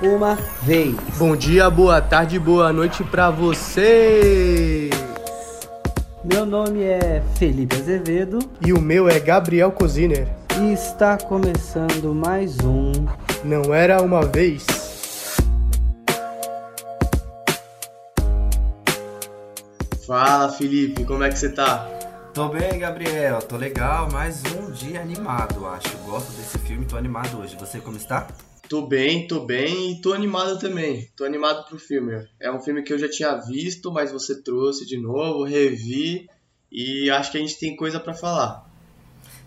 uma vez. Bom dia, boa tarde, boa noite pra você. Meu nome é Felipe Azevedo E o meu é Gabriel Coziner. e está começando mais um Não era uma vez. Fala, Felipe, como é que você tá? Tô bem, Gabriel, tô legal, mais um dia animado, acho. Gosto desse filme, tô animado hoje. Você como está? Tô bem, tô bem e tô animado também. Tô animado pro filme. É um filme que eu já tinha visto, mas você trouxe de novo, revi e acho que a gente tem coisa pra falar.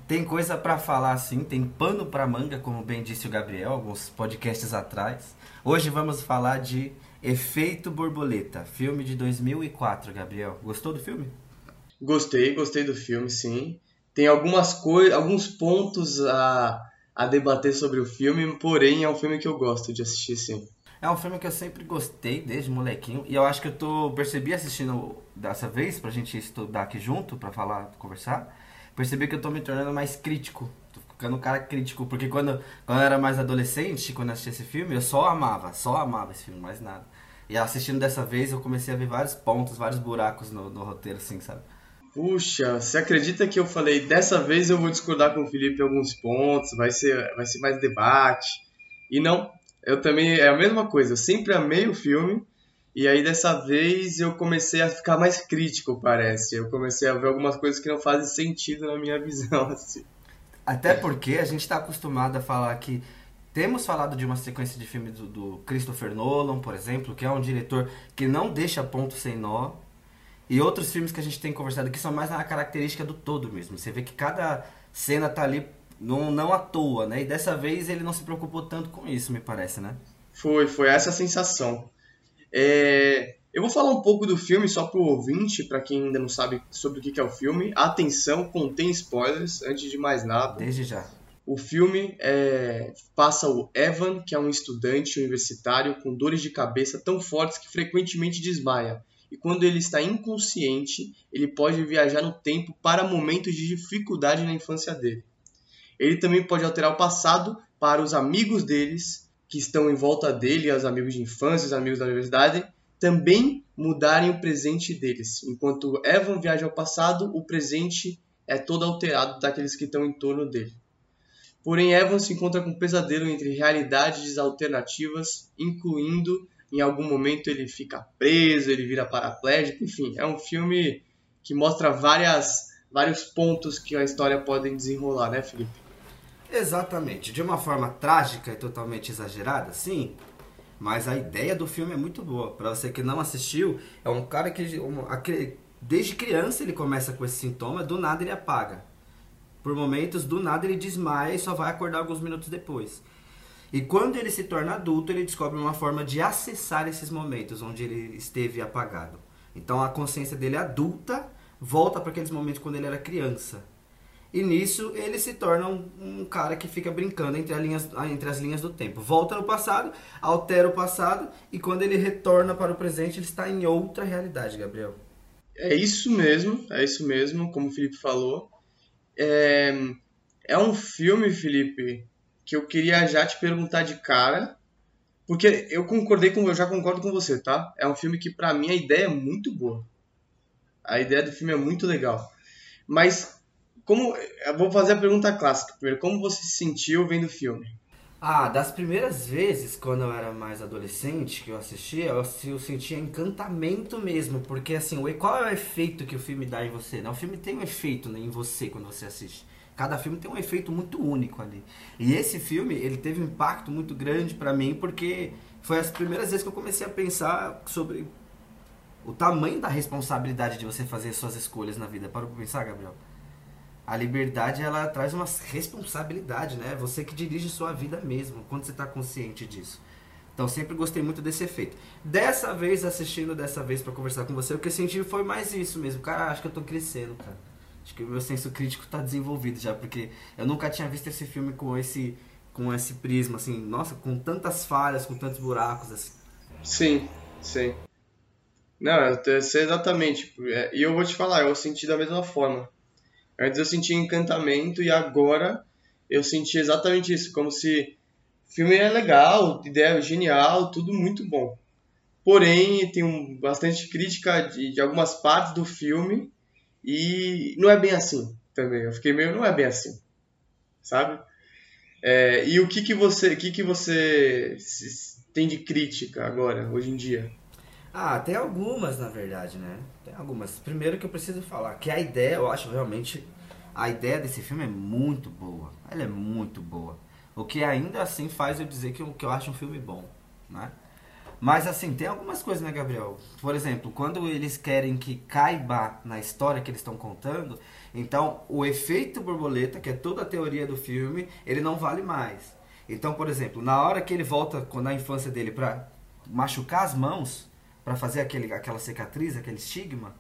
Tem coisa pra falar sim, tem pano pra manga, como bem disse o Gabriel, alguns podcasts atrás. Hoje vamos falar de Efeito Borboleta, filme de 2004, Gabriel. Gostou do filme? Gostei, gostei do filme, sim. Tem algumas coisas, alguns pontos a, a debater sobre o filme, porém é um filme que eu gosto de assistir, sim. É um filme que eu sempre gostei desde molequinho e eu acho que eu tô percebi assistindo dessa vez pra gente estudar aqui junto pra falar, conversar. Percebi que eu tô me tornando mais crítico. Tô ficando um cara crítico, porque quando, quando eu era mais adolescente, quando eu assisti esse filme, eu só amava, só amava esse filme, mais nada. E assistindo dessa vez, eu comecei a ver vários pontos, vários buracos no, no roteiro, assim, sabe? Puxa, você acredita que eu falei dessa vez eu vou discordar com o Felipe em alguns pontos, vai ser, vai ser mais debate. E não, eu também é a mesma coisa, eu sempre amei o filme. E aí dessa vez eu comecei a ficar mais crítico, parece. Eu comecei a ver algumas coisas que não fazem sentido na minha visão, assim. Até porque a gente tá acostumado a falar que. Temos falado de uma sequência de filmes do, do Christopher Nolan, por exemplo, que é um diretor que não deixa ponto sem nó. E outros filmes que a gente tem conversado aqui são mais na característica do todo mesmo. Você vê que cada cena tá ali não, não à toa, né? E dessa vez ele não se preocupou tanto com isso, me parece, né? Foi, foi essa a sensação. É, eu vou falar um pouco do filme só pro ouvinte, para quem ainda não sabe sobre o que que é o filme. Atenção, contém spoilers, antes de mais nada. Desde já. O filme é, passa o Evan, que é um estudante universitário com dores de cabeça tão fortes que frequentemente desmaia. E quando ele está inconsciente, ele pode viajar no tempo para momentos de dificuldade na infância dele. Ele também pode alterar o passado para os amigos deles, que estão em volta dele, os amigos de infância, os amigos da universidade, também mudarem o presente deles. Enquanto Evan viaja ao passado, o presente é todo alterado daqueles que estão em torno dele. Porém, Evan se encontra com um pesadelo entre realidades alternativas, incluindo em algum momento ele fica preso, ele vira paraplégico, enfim, é um filme que mostra várias, vários pontos que a história pode desenrolar, né, Felipe? Exatamente. De uma forma trágica e totalmente exagerada, sim. Mas a ideia do filme é muito boa. Pra você que não assistiu, é um cara que um- desde criança ele começa com esse sintoma, do nada ele apaga. Por momentos, do nada ele desmaia e só vai acordar alguns minutos depois. E quando ele se torna adulto, ele descobre uma forma de acessar esses momentos onde ele esteve apagado. Então a consciência dele adulta volta para aqueles momentos quando ele era criança. E nisso ele se torna um, um cara que fica brincando entre, linhas, entre as linhas do tempo. Volta no passado, altera o passado e quando ele retorna para o presente, ele está em outra realidade, Gabriel. É isso mesmo, é isso mesmo, como o Felipe falou. É, é um filme, Felipe, que eu queria já te perguntar de cara, porque eu concordei com, eu já concordo com você, tá? É um filme que pra mim a ideia é muito boa. A ideia do filme é muito legal. Mas como eu vou fazer a pergunta clássica primeiro, como você se sentiu vendo o filme? Ah, das primeiras vezes, quando eu era mais adolescente, que eu assistia, eu, sentia encantamento mesmo, porque assim, qual é o efeito que o filme dá em você? Né? O filme tem um efeito né, em você quando você assiste. Cada filme tem um efeito muito único ali. E esse filme, ele teve um impacto muito grande pra mim, porque foi as primeiras vezes que eu comecei a pensar sobre o tamanho da responsabilidade de você fazer suas escolhas na vida. Para pra pensar, Gabriel? A liberdade ela traz uma responsabilidade, né? Você que dirige sua vida mesmo, quando você está consciente disso. Então sempre gostei muito desse efeito. Dessa vez, assistindo dessa vez para conversar com você, o que eu senti foi mais isso mesmo. Cara, acho que eu tô crescendo, cara. Acho que o meu senso crítico tá desenvolvido já, porque eu nunca tinha visto esse filme com esse com esse prisma assim, nossa, com tantas falhas, com tantos buracos assim. Sim, sim. Não, eu sei exatamente. É, E eu vou te falar, eu senti da mesma forma. Antes eu sentia encantamento e agora eu senti exatamente isso, como se O filme é legal, ideia é genial, tudo muito bom. Porém, tem bastante crítica de, de algumas partes do filme e não é bem assim também. Eu fiquei meio, não é bem assim, sabe? É, e o que que você, que que você tem de crítica agora, hoje em dia? Ah, tem algumas, na verdade, né? Tem algumas. Primeiro que eu preciso falar, que a ideia, eu acho realmente, a ideia desse filme é muito boa. Ela é muito boa. O que ainda assim faz eu dizer que eu, que eu acho um filme bom, né? Mas assim, tem algumas coisas, né, Gabriel? Por exemplo, quando eles querem que caiba na história que eles estão contando, então o efeito borboleta, que é toda a teoria do filme, ele não vale mais. Então, por exemplo, na hora que ele volta na infância dele para machucar as mãos, para fazer aquele, aquela cicatriz, aquele estigma,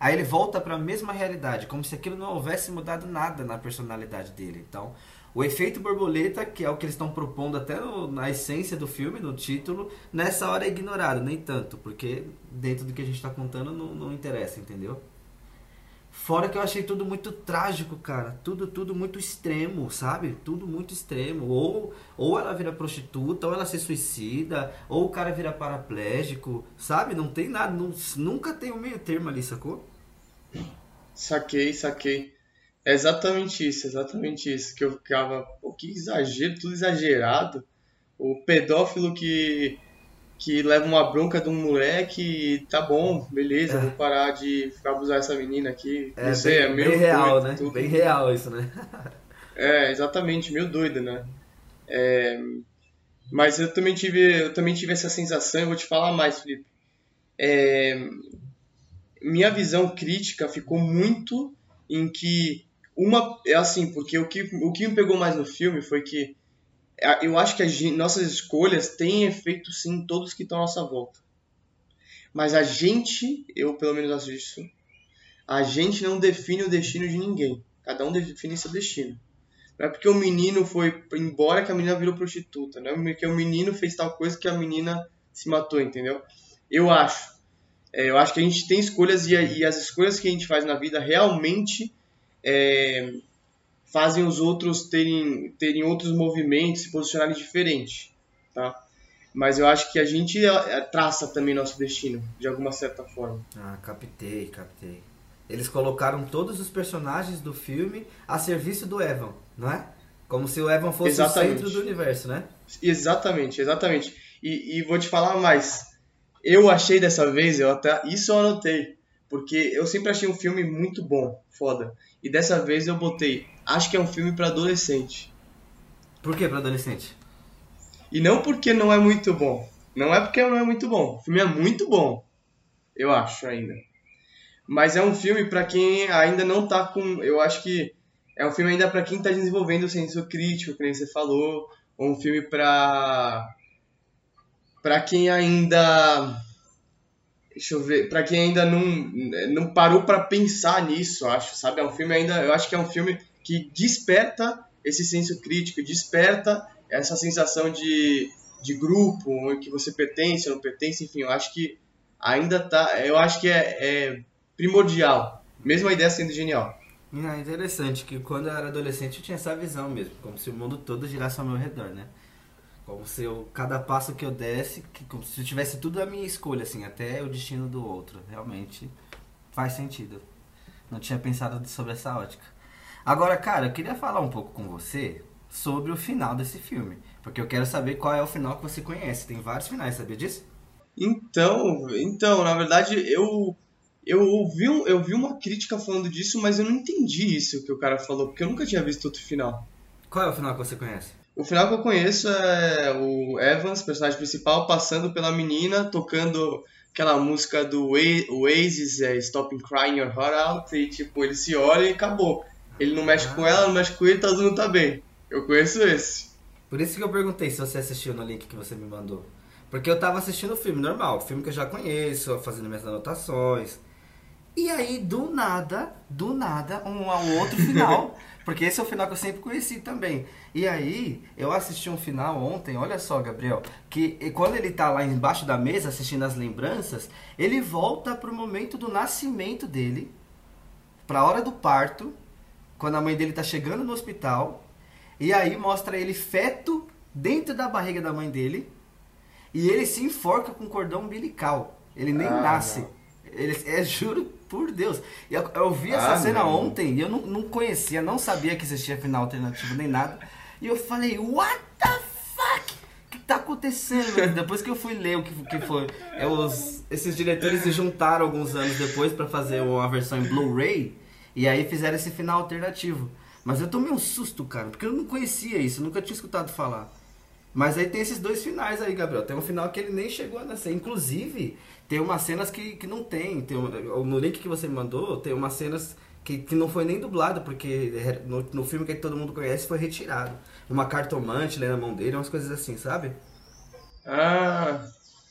aí ele volta para a mesma realidade, como se aquilo não houvesse mudado nada na personalidade dele. Então, o efeito borboleta, que é o que eles estão propondo até no, na essência do filme, no título, nessa hora é ignorado, nem tanto, porque dentro do que a gente está contando não, não interessa, entendeu? Fora que eu achei tudo muito trágico, cara. Tudo, tudo muito extremo, sabe? Tudo muito extremo. Ou, ou ela vira prostituta, ou ela se suicida, ou o cara vira paraplégico, sabe? Não tem nada, não, nunca tem um meio termo ali, sacou? Saquei, saquei. É exatamente isso, exatamente isso. Que eu ficava, pô, que exagero, tudo exagerado. O pedófilo que, que leva uma bronca de um moleque, tá bom, beleza, é. vou parar de ficar abusar essa menina aqui. É, Não sei, bem, é meio. Bem real, né? Tudo. Bem real isso, né? é, exatamente, meio doido, né? É, mas eu também tive, eu também tive essa sensação, eu vou te falar mais, Felipe. É, minha visão crítica ficou muito em que uma é assim, porque o que, o que me pegou mais no filme foi que eu acho que as nossas escolhas têm efeito sim em todos que estão à nossa volta. Mas a gente, eu pelo menos acho isso, a gente não define o destino de ninguém. Cada um define seu destino. Não é porque o menino foi embora que a menina virou prostituta. Não é porque o menino fez tal coisa que a menina se matou, entendeu? Eu acho. É, eu acho que a gente tem escolhas e, e as escolhas que a gente faz na vida realmente é, fazem os outros terem, terem outros movimentos, se posicionarem diferente, tá? Mas eu acho que a gente é, é, traça também nosso destino, de alguma certa forma. Ah, captei, captei. Eles colocaram todos os personagens do filme a serviço do Evan, não é? Como se o Evan fosse exatamente. o centro do universo, né? Exatamente, exatamente. E, e vou te falar mais. Eu achei dessa vez, eu até isso eu anotei, porque eu sempre achei um filme muito bom, foda. E dessa vez eu botei, acho que é um filme para adolescente. Por que para adolescente? E não porque não é muito bom. Não é porque não é muito bom. O filme é muito bom. Eu acho ainda. Mas é um filme para quem ainda não tá com, eu acho que é um filme ainda para quem tá desenvolvendo o senso crítico, que nem você falou, ou um filme para para quem ainda Deixa eu ver, para quem ainda não, não parou para pensar nisso, acho, sabe? É um filme ainda, eu acho que é um filme que desperta esse senso crítico, desperta essa sensação de, de grupo, que você pertence ou não pertence, enfim, eu acho que ainda tá, eu acho que é, é primordial, mesmo a ideia sendo genial. É interessante que quando eu era adolescente eu tinha essa visão mesmo, como se o mundo todo girasse ao meu redor, né? Como se eu, cada passo que eu desse, que, como se eu tivesse tudo a minha escolha, assim, até o destino do outro. Realmente faz sentido. Não tinha pensado sobre essa ótica. Agora, cara, eu queria falar um pouco com você sobre o final desse filme. Porque eu quero saber qual é o final que você conhece. Tem vários finais, sabia disso? Então, então, na verdade, eu eu ouvi, eu vi uma crítica falando disso, mas eu não entendi isso que o cara falou, porque eu nunca tinha visto outro final. Qual é o final que você conhece? O final que eu conheço é o Evans, personagem principal, passando pela menina, tocando aquela música do Oasis, é Stop Crying Your Heart Out, e tipo, ele se olha e acabou. Ele não mexe ah. com ela, não mexe com ele, todo mundo tá bem. Eu conheço esse. Por isso que eu perguntei se você assistiu no link que você me mandou. Porque eu tava assistindo o filme normal, filme que eu já conheço, fazendo minhas anotações. E aí, do nada, do nada, um ao outro final. porque esse é o final que eu sempre conheci também. E aí, eu assisti um final ontem, olha só, Gabriel, que quando ele tá lá embaixo da mesa assistindo as lembranças, ele volta pro momento do nascimento dele, pra hora do parto, quando a mãe dele tá chegando no hospital, e aí mostra ele feto dentro da barriga da mãe dele e ele se enforca com cordão umbilical. Ele nem Ah, nasce. não. Ele, é, juro por Deus. Eu, eu vi essa Ah, cena não. ontem e eu não, não conhecia, não sabia que existia final alternativo nem nada. E eu falei, what the fuck? O que tá acontecendo? Depois que eu fui ler o que, que foi. é, os, esses diretores se juntaram alguns anos depois pra fazer uma versão em Blu-ray. E aí fizeram esse final alternativo. Mas eu tomei um susto, cara, porque eu não conhecia isso, nunca tinha escutado falar. Mas aí tem esses dois finais aí, Gabriel. Tem um final que ele nem chegou a nascer. Inclusive, tem umas cenas que, que não tem. tem no link que você me mandou, tem umas cenas que, que não foi nem dublado, porque no, no filme que todo mundo conhece foi retirado. Uma cartomante lendo na mão dele, umas coisas assim, sabe? Ah,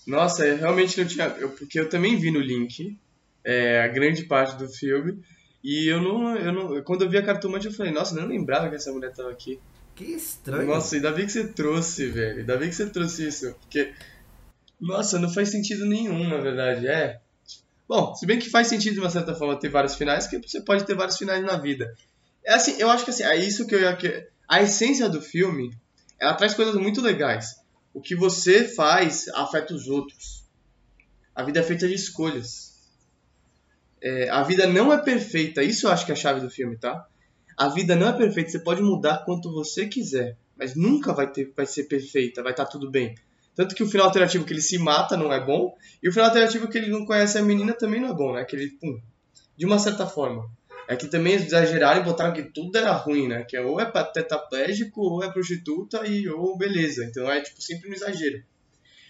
nossa, eu realmente não tinha. eu- porque eu também vi no link é, a grande parte do filme. E eu não, eu não. Quando eu vi a cartomante, eu falei, nossa, não lembrava que essa mulher tava aqui. Que estranho. Nossa, ainda bem que você trouxe, velho. Ainda bem que você trouxe isso. Porque. Nossa, não faz sentido nenhum, na verdade. É. Bom, se bem que faz sentido de uma certa forma ter vários finais, porque você pode ter vários finais na vida. É assim, eu acho que assim, é isso que eu ia. A essência do filme, ela traz coisas muito legais. O que você faz afeta os outros. A vida é feita de escolhas. É, a vida não é perfeita. Isso eu acho que é a chave do filme, tá? A vida não é perfeita, você pode mudar quanto você quiser, mas nunca vai, ter, vai ser perfeita, vai estar tudo bem. Tanto que o final alternativo que ele se mata não é bom, e o final alternativo que ele não conhece a menina também não é bom, né? Que ele, pum, de uma certa forma. É que também exageraram e botaram que tudo era ruim, né? Que é ou é tetraplégico, ou é prostituta, e ou beleza. Então é tipo sempre no exagero.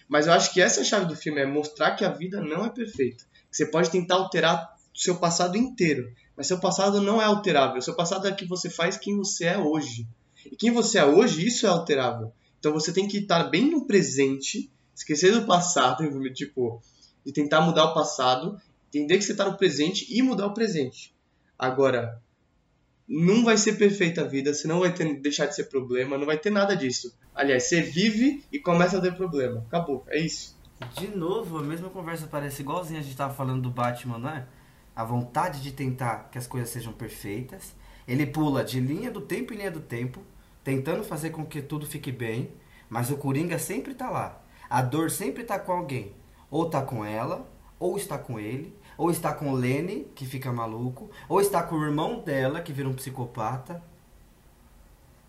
Mas eu acho que essa é a chave do filme, é mostrar que a vida não é perfeita. Que você pode tentar alterar o seu passado inteiro, mas seu passado não é alterável. Seu passado é que você faz quem você é hoje. E quem você é hoje, isso é alterável. Então você tem que estar bem no presente, esquecer do passado, tipo, de tentar mudar o passado, entender que você está no presente e mudar o presente. Agora, não vai ser perfeita a vida, você não vai ter, deixar de ser problema, não vai ter nada disso. Aliás, você vive e começa a ter problema. Acabou, é isso. De novo, a mesma conversa parece igualzinha a gente tava falando do Batman, não é? A vontade de tentar que as coisas sejam perfeitas. Ele pula de linha do tempo em linha do tempo, tentando fazer com que tudo fique bem, mas o Coringa sempre tá lá. A dor sempre tá com alguém. Ou tá com ela, ou está com ele, ou está com o Lenny, que fica maluco, ou está com o irmão dela, que vira um psicopata.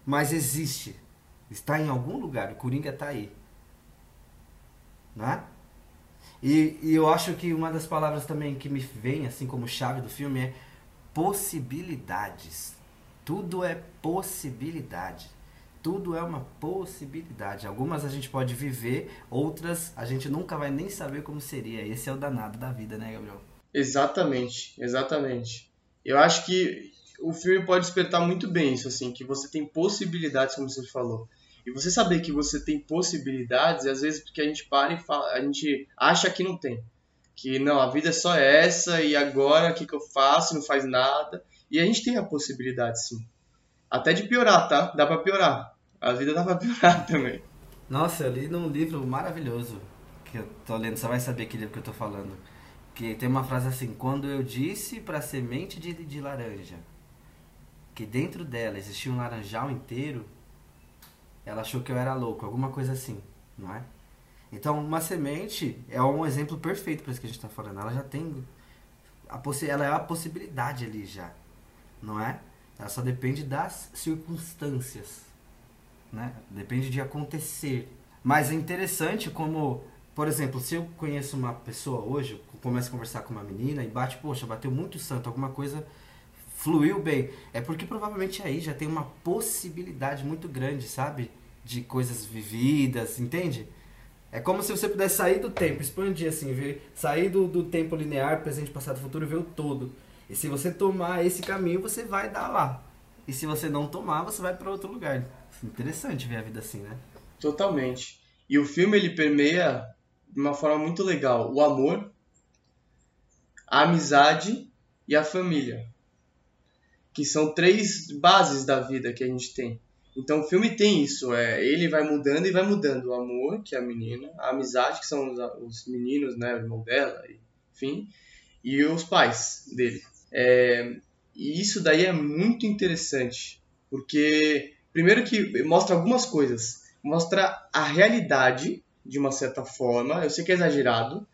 Mas existe. Está em algum lugar. O Coringa tá aí. Né? E, e eu acho que uma das palavras também que me vem, assim como chave do filme, é possibilidades. Tudo é possibilidade. Tudo é uma possibilidade. Algumas a gente pode viver, outras a gente nunca vai nem saber como seria. Esse é o danado da vida, né, Gabriel? Exatamente, exatamente. Eu acho que o filme pode despertar muito bem isso, assim, que você tem possibilidades, como você falou. E você saber que você tem possibilidades, às vezes porque a gente para e fala, a gente acha que não tem. Que não, a vida é só essa e agora o que, que eu faço? Não faz nada. E a gente tem a possibilidade, sim. Até de piorar, tá? Dá pra piorar. A vida dá pra piorar também. Nossa, eu li num livro maravilhoso que eu tô lendo, você vai saber que livro que eu tô falando. Que tem uma frase assim: Quando eu disse pra semente de, de laranja que dentro dela existia um laranjal inteiro, ela achou que eu era louco, alguma coisa assim, não é? Então, uma semente é um exemplo perfeito para isso que a gente está falando. Ela já tem. A ela é a possibilidade ali já, não é? Ela só depende das circunstâncias, né? Depende de acontecer. Mas é interessante como, por exemplo, se eu conheço uma pessoa hoje, começo a conversar com uma menina e bate, poxa, bateu muito santo, alguma coisa fluiu bem. É porque provavelmente aí já tem uma possibilidade muito grande, sabe? De coisas vividas, entende? É como se você pudesse sair do tempo, expandir assim, ver, sair do, do tempo linear, presente, passado, futuro e ver o todo. E se você tomar esse caminho, você vai dar lá. E se você não tomar, você vai para outro lugar. Interessante ver a vida assim, né? Totalmente. E o filme ele permeia de uma forma muito legal o amor, a amizade e a família, que são três bases da vida que a gente tem. Então o filme tem isso, é, ele vai mudando e vai mudando o amor, que é a menina, a amizade, que são os, os meninos, né, o irmão dela, enfim, e os pais dele. É, e isso daí é muito interessante, porque primeiro que mostra algumas coisas mostra a realidade de uma certa forma. Eu sei que é exagerado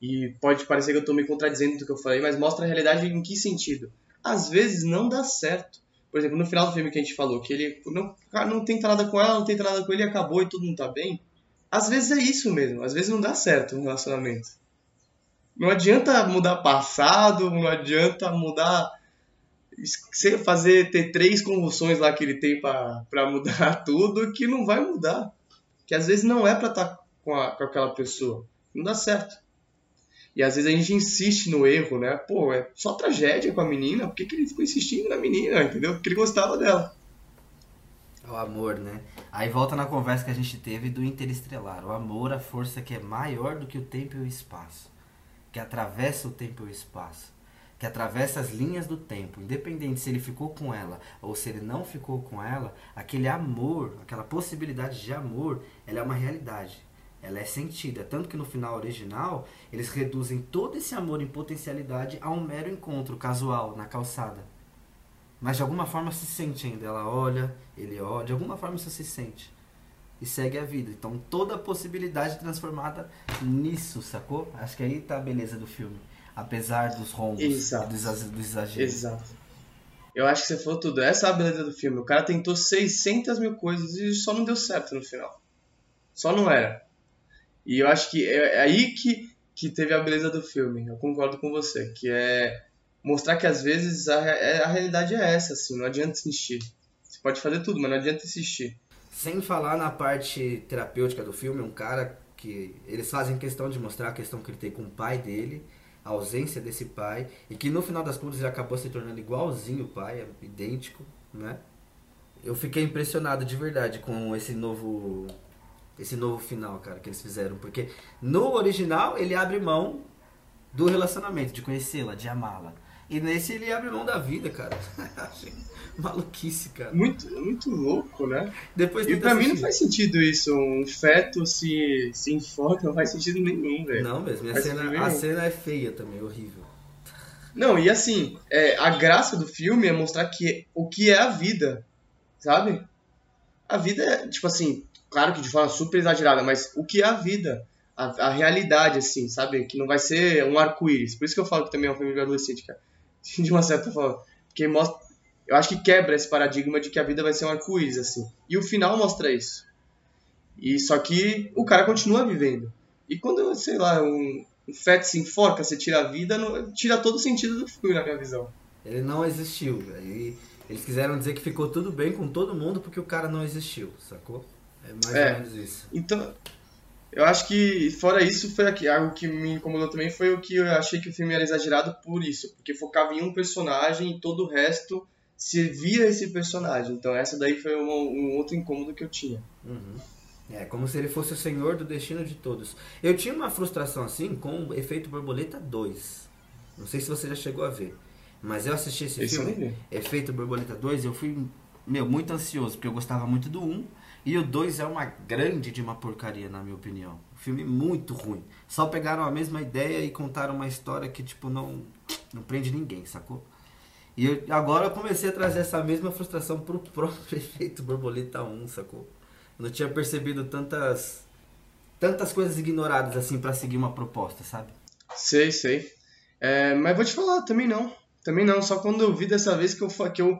e pode parecer que eu estou me contradizendo do que eu falei, mas mostra a realidade em que sentido? Às vezes não dá certo. Por exemplo, no final do filme que a gente falou, que ele não, não tenta nada com ela, não tenta nada com ele, acabou e todo mundo tá bem. Às vezes é isso mesmo, às vezes não dá certo um relacionamento. Não adianta mudar passado, não adianta mudar fazer ter três convulsões lá que ele tem para mudar tudo que não vai mudar. Que às vezes não é para estar tá com, a, com aquela pessoa. Não dá certo. E às vezes a gente insiste no erro, né? Pô, é só tragédia com a menina, por que, que ele ficou insistindo na menina, entendeu? Porque ele gostava dela. É o amor, né? Aí volta na conversa que a gente teve do interestelar. O amor, a força que é maior do que o tempo e o espaço. Que atravessa o tempo e o espaço que atravessa as linhas do tempo, independente se ele ficou com ela ou se ele não ficou com ela, aquele amor, aquela possibilidade de amor, ela é uma realidade. Ela é sentida, tanto que no final original eles reduzem todo esse amor em potencialidade a um mero encontro casual na calçada. Mas de alguma forma se sente ainda. Ela olha, ele olha, de alguma forma isso se sente. E segue a vida. Então toda a possibilidade transformada nisso, sacou? Acho que aí tá a beleza do filme apesar dos rombos Exato. do exagero. Exato. Eu acho que você falou tudo. Essa é a beleza do filme. O cara tentou 600 mil coisas e só não deu certo no final. Só não era. E eu acho que é, é aí que, que teve a beleza do filme. Eu concordo com você. Que é mostrar que às vezes a, é, a realidade é essa, assim. Não adianta insistir. Você pode fazer tudo, mas não adianta insistir. Sem falar na parte terapêutica do filme, um cara que eles fazem questão de mostrar a questão que ele tem com o pai dele a ausência desse pai e que no final das contas ele acabou se tornando igualzinho o pai, idêntico, né? Eu fiquei impressionado de verdade com esse novo esse novo final, cara, que eles fizeram, porque no original ele abre mão do relacionamento, de conhecê-la, de amá-la. E nesse ele abre mão da vida, cara. Maluquice, cara. Muito, muito louco, né? Depois e pra mim não faz sentido isso. Um feto se, se enfoca, não faz sentido nenhum, velho. Não mesmo. A cena, a cena é feia também, horrível. Não, e assim, é, a graça do filme é mostrar que o que é a vida, sabe? A vida é, tipo assim, claro que de forma super exagerada, mas o que é a vida? A, a realidade, assim, sabe? Que não vai ser um arco-íris. Por isso que eu falo que também é um filme de adolescente, cara. de uma certa forma. Porque mostra, eu acho que quebra esse paradigma de que a vida vai ser um arco-íris, assim. E o final mostra isso. E só que o cara continua vivendo. E quando, sei lá, um, um feto se enforca, você tira a vida, não, tira todo o sentido do filme, na minha visão. Ele não existiu, E eles quiseram dizer que ficou tudo bem com todo mundo porque o cara não existiu, sacou? É mais é, ou menos isso. Então, eu acho que, fora isso, foi aqui, algo que me incomodou também foi o que eu achei que o filme era exagerado por isso, porque focava em um personagem e todo o resto servia esse personagem. Então, essa daí foi um, um outro incômodo que eu tinha. Uhum. É, como se ele fosse o senhor do destino de todos. Eu tinha uma frustração assim com o Efeito Borboleta 2. Não sei se você já chegou a ver. Mas eu assisti esse, esse filme, Efeito Borboleta 2, eu fui, meu, muito ansioso, porque eu gostava muito do 1 e o 2 é uma grande de uma porcaria, na minha opinião. Um filme muito ruim. Só pegaram a mesma ideia e contaram uma história que, tipo, não, não prende ninguém, sacou? E eu, agora eu comecei a trazer essa mesma frustração pro próprio efeito Borboleta 1, sacou? Eu não tinha percebido tantas tantas coisas ignoradas assim para seguir uma proposta, sabe? Sei, sei. É, mas vou te falar, também não. Também não, só quando eu vi dessa vez que eu, que eu,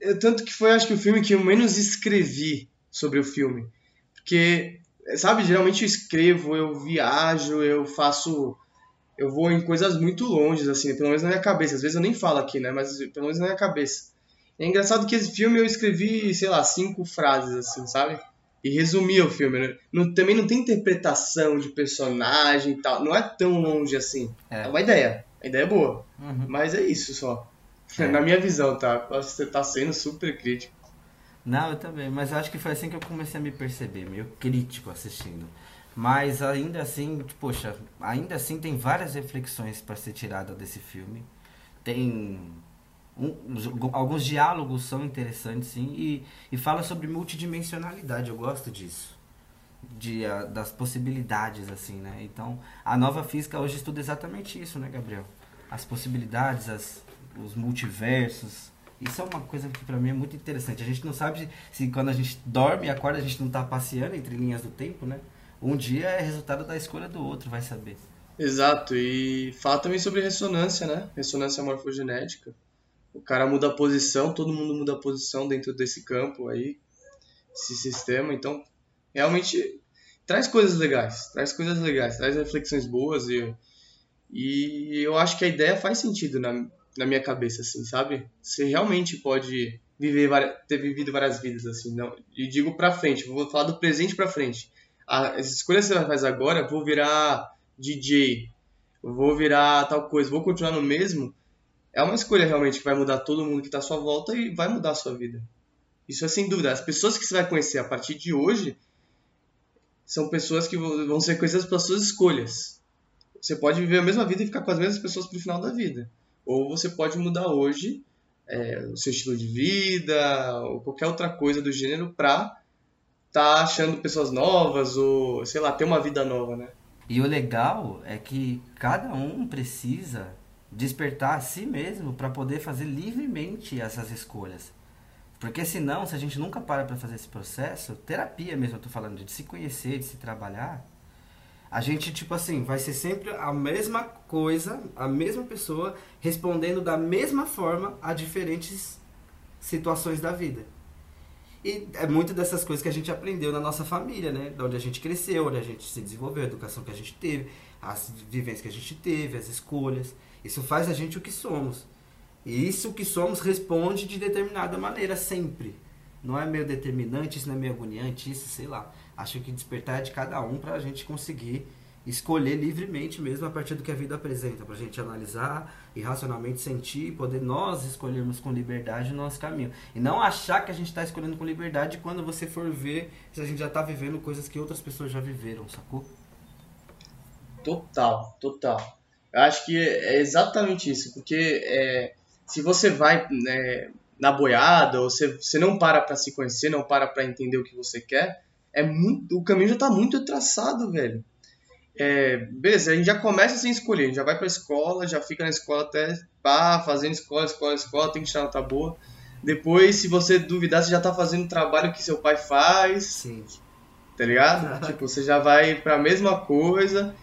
eu tanto que foi acho que o filme que eu menos escrevi sobre o filme. Porque, sabe, geralmente eu escrevo, eu viajo, eu faço. Eu vou em coisas muito longe, assim, pelo menos na minha cabeça. Às vezes eu nem falo aqui, né? Mas pelo menos na minha cabeça. É engraçado que esse filme eu escrevi, sei lá, cinco frases, assim, sabe? E resumi o filme. Né? Não, também não tem interpretação de personagem e tal. Não é tão longe assim. É, é uma ideia. A ideia é boa. Uhum. Mas é isso só. É. Na minha visão, tá? Você tá sendo super crítico. Não, eu também, mas acho que foi assim que eu comecei a me perceber, meio crítico assistindo. Mas ainda assim, poxa, ainda assim tem várias reflexões para ser tirada desse filme. Tem um, alguns diálogos são interessantes sim e, e fala sobre multidimensionalidade, eu gosto disso. De, a, das possibilidades assim, né? Então, a nova física hoje estuda exatamente isso, né, Gabriel? As possibilidades, as, os multiversos, Isso é uma coisa que pra mim é muito interessante. A gente não sabe se quando a gente dorme e acorda a gente não tá passeando entre linhas do tempo, né? Um dia é resultado da escolha do outro, vai saber. Exato, e fala também sobre ressonância, né? Ressonância morfogenética. O cara muda a posição, todo mundo muda a posição dentro desse campo aí, esse sistema. Então, realmente traz coisas legais, traz coisas legais, traz reflexões boas e, e eu acho que a ideia faz sentido na, na minha cabeça, assim, sabe? Você realmente pode viver ter vivido várias vidas, assim, não. E digo pra frente, vou falar do presente pra frente. As escolhas que você faz agora, vou virar DJ, vou virar tal coisa, vou continuar no mesmo, é uma escolha realmente que vai mudar todo mundo que está à sua volta e vai mudar a sua vida. Isso é sem dúvida. As pessoas que você vai conhecer a partir de hoje são pessoas que vão ser conhecidas pelas suas escolhas. Você pode viver a mesma vida e ficar com as mesmas pessoas para o final da vida. Ou você pode mudar hoje é, o seu estilo de vida ou qualquer outra coisa do gênero para tá achando pessoas novas ou, sei lá, ter uma vida nova, né? E o legal é que cada um precisa despertar a si mesmo para poder fazer livremente essas escolhas. Porque senão, se a gente nunca para para fazer esse processo, terapia mesmo, eu tô falando de se conhecer, de se trabalhar, a gente, tipo assim, vai ser sempre a mesma coisa, a mesma pessoa, respondendo da mesma forma a diferentes situações da vida. E é muito dessas coisas que a gente aprendeu na nossa família, né? De onde a gente cresceu, onde a gente se desenvolveu, a educação que a gente teve, as vivências que a gente teve, as escolhas. Isso faz a gente o que somos. E isso que somos responde de determinada maneira sempre. Não é meio determinante, isso não é meio agoniante, isso, sei lá. Acho que despertar é de cada um para a gente conseguir escolher livremente mesmo a partir do que a vida apresenta, para a gente analisar e racionalmente sentir e poder nós escolhermos com liberdade o nosso caminho. E não achar que a gente está escolhendo com liberdade quando você for ver se a gente já está vivendo coisas que outras pessoas já viveram, sacou? Total, total. Eu acho que é exatamente isso, porque é, se você vai né, na boiada, ou você, você não para para se conhecer, não para para entender o que você quer, é muito, o caminho já está muito traçado, velho é, beleza, a gente já começa sem escolher, a gente já vai pra escola, já fica na escola até pá, fazendo escola, escola, escola, tem que tirar nota boa. Depois, se você duvidar, você já tá fazendo o trabalho que seu pai faz. Sim. Tá ligado? tipo, você já vai pra mesma coisa.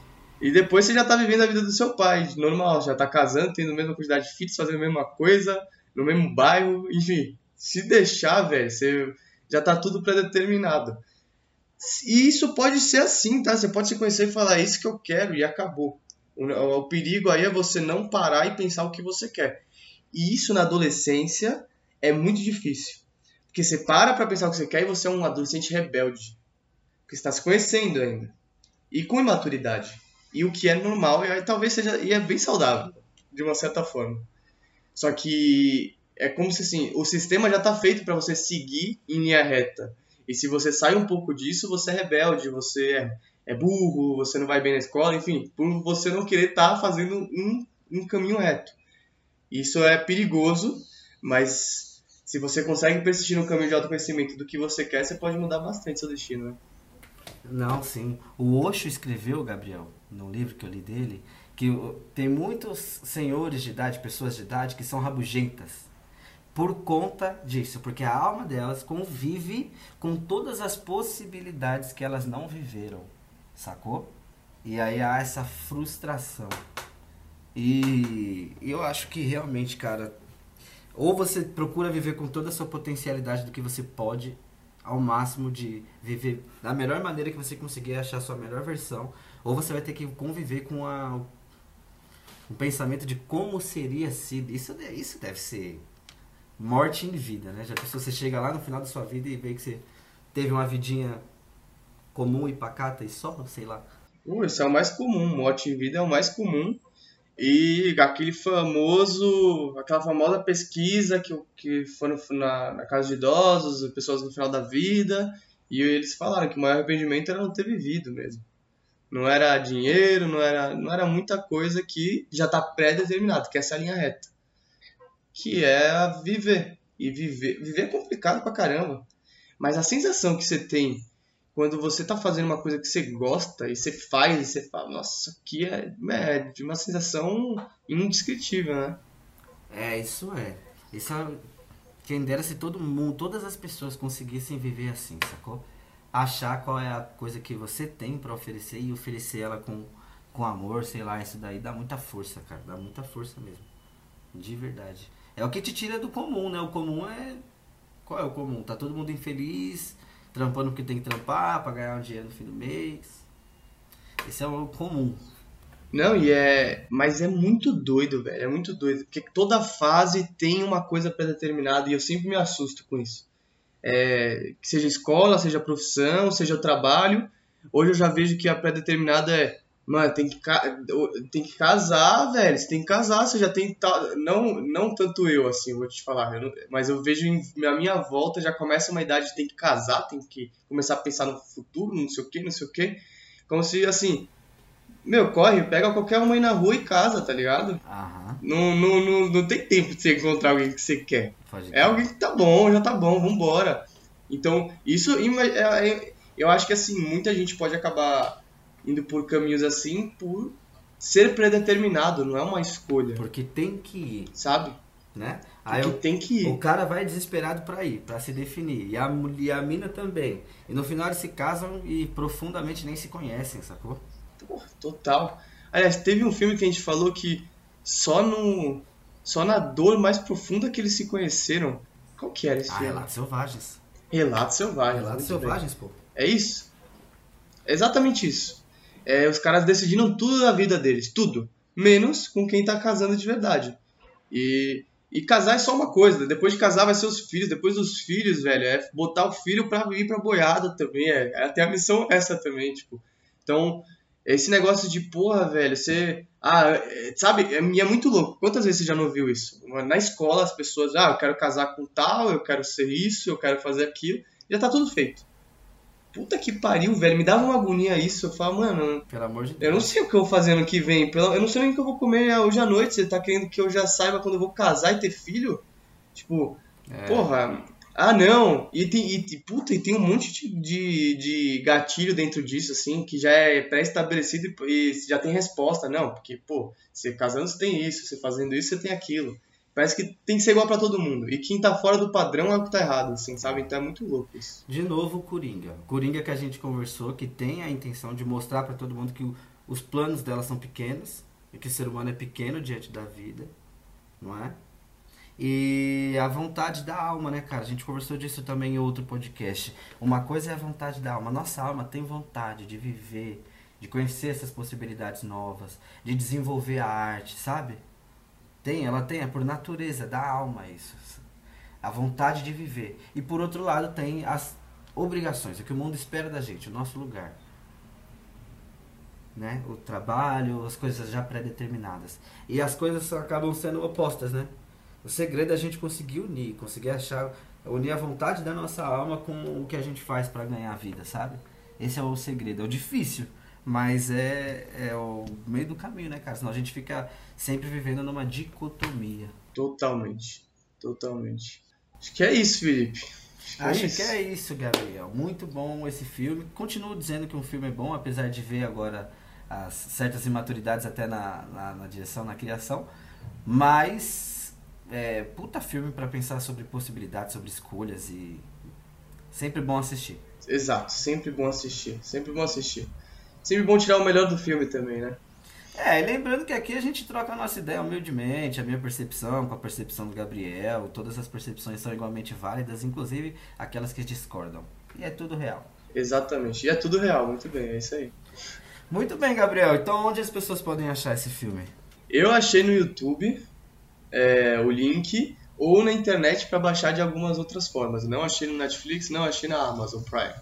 E depois você já tá vivendo a vida do seu pai, normal, já tá casando, tendo a mesma quantidade de filhos, fazendo a mesma coisa, no mesmo bairro, enfim. Se deixar, velho, você já tá tudo predeterminado. E isso pode ser assim, tá? Você pode se conhecer e falar, é isso que eu quero, e acabou. O, o perigo aí é você não parar e pensar o que você quer. E isso na adolescência é muito difícil. Porque você para pra pensar o que você quer e você é um adolescente rebelde. Porque você está se conhecendo ainda. E com imaturidade. E o que é normal, e talvez seja e é bem saudável, de uma certa forma. Só que é como se assim, o sistema já está feito para você seguir em linha reta. E se você sai um pouco disso, você é rebelde, você é, é burro, você não vai bem na escola, enfim, por você não querer estar tá fazendo um, um caminho reto. Isso é perigoso, mas se você consegue persistir no caminho de autoconhecimento do que você quer, você pode mudar bastante seu destino, né? Não, sim. O Osho escreveu, Gabriel, no livro que eu li dele, que tem muitos senhores de idade, pessoas de idade, que são rabugentas por conta disso, porque a alma delas convive com todas as possibilidades que elas não viveram, sacou? E aí há essa frustração. E eu acho que realmente, cara, ou você procura viver com toda a sua potencialidade do que você pode, ao máximo de viver da melhor maneira que você conseguir achar a sua melhor versão, ou você vai ter que conviver com a, o pensamento de como seria sido. Isso, isso deve ser morte em vida, né? Já pensou, você chega lá no final da sua vida e vê que você teve uma vidinha comum e pacata e só, sei lá. Uh, isso é o mais comum, morte em vida é o mais comum. E aquele famoso, aquela famosa pesquisa que, que foi na, na casa de idosos, pessoas no final da vida, e eles falaram que o maior arrependimento era não ter vivido mesmo. Não era dinheiro, não era, não era muita coisa que já está pré-determinado, que é essa linha reta que é viver. E viver, viver é complicado pra caramba. Mas a sensação que você tem quando você tá fazendo uma coisa que você gosta e você faz e você fala, nossa, aqui é, é de uma sensação indescritível, né? É, isso é. Isso é, Quem dera se todo mundo, todas as pessoas conseguissem viver assim, sacou? Achar qual é a coisa que você tem pra oferecer e oferecer ela com, com amor, sei lá, isso daí dá muita força, cara. Dá muita força mesmo. De verdade. É o que te tira do comum, né? O comum é. Qual é o comum? Tá todo mundo infeliz, trampando porque tem que trampar pra ganhar um dinheiro no fim do mês. Esse é o comum. Não, e é. Mas é muito doido, velho. É muito doido. Porque toda fase tem uma coisa predeterminada e eu sempre me assusto com isso. É, que seja escola, seja profissão, seja trabalho. Hoje eu já vejo que a pré-determinada é. Mano, tem que, tem que casar, velho. Você tem que casar, você já tem. ta- Não, não tanto eu, assim, vou te falar. eu não- mas eu vejo em, na minha volta já começa uma idade de tem que casar, tem que começar a pensar no futuro, não sei o que, não sei o que. Como se, assim. Meu, corre, pega qualquer uma aí na rua e casa, tá ligado? Aham, Não, não, não, não tem tempo de você encontrar alguém que você quer. pode É alguém que tá bom, já tá bom, vambora. Então, isso é- é- eu acho que assim, muita gente pode acabar indo por caminhos assim por ser predeterminado, não é uma escolha, Porque tem que ir, sabe? né? Aí Porque eu- tem que o ir. cara vai desesperado pra ir, pra se definir. E a, e a mina também. E no final eles se casam e profundamente nem se conhecem, sacou? Porra, total. Aliás, teve um filme que a gente falou que só no só na dor mais profunda que eles se conheceram. Qual que era esse Ah, filme? Relatos Selvagens. Relatos Selvagens. Relatos muito bem. Selvagens, pô. É isso. É exatamente isso. É, os caras decidiram tudo da vida deles, tudo. Menos com quem tá casando de verdade. E, e casar é só uma coisa. Depois de casar vai ser os filhos. Depois dos filhos, velho, é botar o filho pra ir pra boiada também. É, é até a missão essa também, tipo. Então, esse negócio de, porra, velho, você. Ah, é, sabe? É, e é muito louco. Quantas vezes você já não viu isso? Na escola, as pessoas, ah, eu quero casar com tal, eu quero ser isso, eu quero fazer aquilo. Já tá tudo feito. Puta que pariu, velho. Me dava uma agonia isso. Eu falo, mano, Pelo amor de Deus. eu não sei o que eu vou fazer ano que vem. Eu não sei nem o que eu vou comer hoje à noite. Você tá querendo que eu já saiba quando eu vou casar e ter filho? Tipo, É. porra. Ah, não. E tem, e, puta, e tem um monte de, de, de gatilho dentro disso, assim, que já é pré-estabelecido e, e já tem resposta. Não, porque, pô, você casando você tem isso, você fazendo isso você tem aquilo. Parece que tem que ser igual pra todo mundo. E quem tá fora do padrão é o que tá errado, assim, sabe? Então é muito louco isso. De novo, Coringa. Coringa que a gente conversou, que tem a intenção de mostrar pra todo mundo que o- os planos dela são pequenos e que o ser humano é pequeno diante da vida, não é? E a vontade da alma, né, cara? A gente conversou disso também em outro podcast. Uma coisa é a vontade da alma. Nossa alma tem vontade de viver, de conhecer essas possibilidades novas, de desenvolver a arte, sabe? Tem, ela tem, é por natureza da alma isso. A vontade de viver. E por outro lado tem as obrigações, o que o mundo espera da gente, o nosso lugar. Né? O trabalho, as coisas já pré-determinadas. E as coisas acabam sendo opostas, né? O segredo é a gente conseguir unir, conseguir achar, unir a vontade da nossa alma com o que a gente faz para ganhar a vida, sabe? Esse é o segredo. É o difícil, mas é, é o meio do caminho, né, cara? Senão a gente fica sempre vivendo numa dicotomia. Totalmente. Totalmente. Acho que é isso, Felipe. Acho isso. que é isso, Gabriel. Muito bom esse filme. Continuo dizendo que um filme é bom, apesar de ver agora as certas imaturidades até na, na, na direção, na criação. Mas, é, puta filme pra pensar sobre possibilidades, sobre escolhas e. Sempre bom assistir. Exato, sempre bom assistir. Sempre bom assistir. Sempre bom tirar o melhor do filme também, né? É, e lembrando que aqui a gente troca a nossa ideia humildemente, a minha percepção com a percepção do Gabriel, todas as percepções são igualmente válidas, inclusive aquelas que discordam. E é tudo real. Exatamente. E é tudo real, muito bem, é isso aí. Muito bem, Gabriel. Então onde as pessoas podem achar esse filme? Eu achei no YouTube é, o link ou na internet para baixar de algumas outras formas. Não achei no Netflix, não achei na Amazon Prime.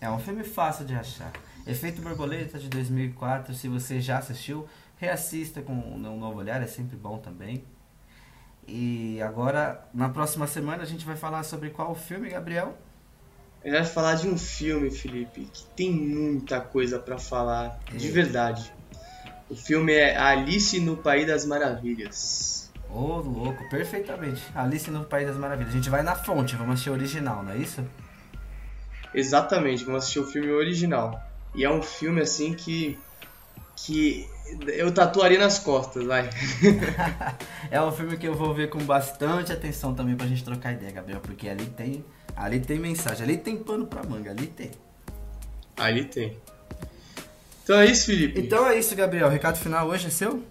É um filme fácil de achar. Efeito Borboleta de 2004, se você já assistiu, reassista com um novo olhar, é sempre bom também. E agora, na próxima semana, a gente vai falar sobre qual filme, Gabriel? A gente vai falar de um filme, Felipe, que tem muita coisa para falar, de verdade. O filme é Alice no País das Maravilhas. Ô, louco, perfeitamente. Alice no País das Maravilhas. A gente vai na fonte, vamos assistir o original, não é isso? Exatamente, vamos assistir o filme original. E é um filme assim que que Eu tatuaria nas costas, vai. é um filme que eu vou ver com bastante atenção também pra gente trocar ideia, Gabriel, porque ali tem, ali tem mensagem, ali tem pano pra manga, ali tem. Ali tem. Então é isso, Felipe. Então é isso, Gabriel. O recado final hoje é seu?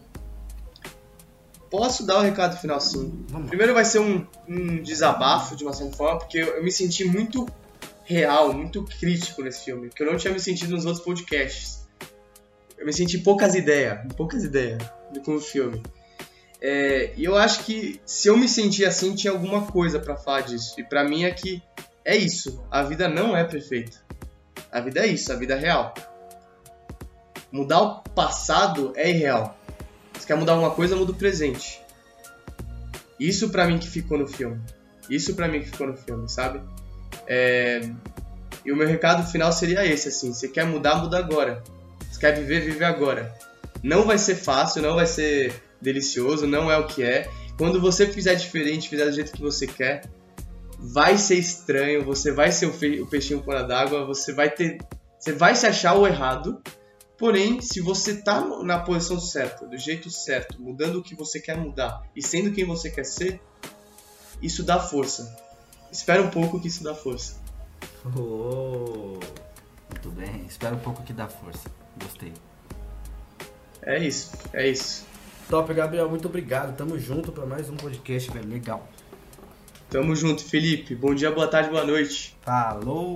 Posso dar o recado final sim. Vamos. Primeiro vai ser um, um, desabafo de uma certa forma, porque eu, eu, me senti muito real, muito crítico nesse filme, que eu não tinha me sentido nos outros podcasts. Eu me senti poucas ideias, poucas ideias com o filme. É, e eu acho que se eu me sentir assim, tinha alguma coisa para falar disso. E para mim é que é isso. A vida não é perfeita. A vida é isso, a vida é real. Mudar o passado é irreal. Se quer mudar alguma coisa, muda o presente. Isso para mim que ficou no filme. Isso para mim que ficou no filme, sabe? É... E o meu recado final seria esse, assim. Você quer mudar, muda agora. Você quer viver, vive agora. Não vai ser fácil, não vai ser delicioso, não é o que é. Quando você fizer diferente, fizer do jeito que você quer, vai ser estranho, você vai ser o peixinho fora d'água, você vai ter. Você vai se achar o errado. Porém, se você tá na posição certa, do jeito certo, mudando o que você quer mudar e sendo quem você quer ser, isso dá força. Espera um pouco que isso dá força. Oh, muito bem, espera um pouco que dá força. Gostei. É isso, é isso. Top, Gabriel, muito obrigado. Tamo junto para mais um podcast, velho. Legal. Tamo junto, Felipe. Bom dia, boa tarde, boa noite. Falou!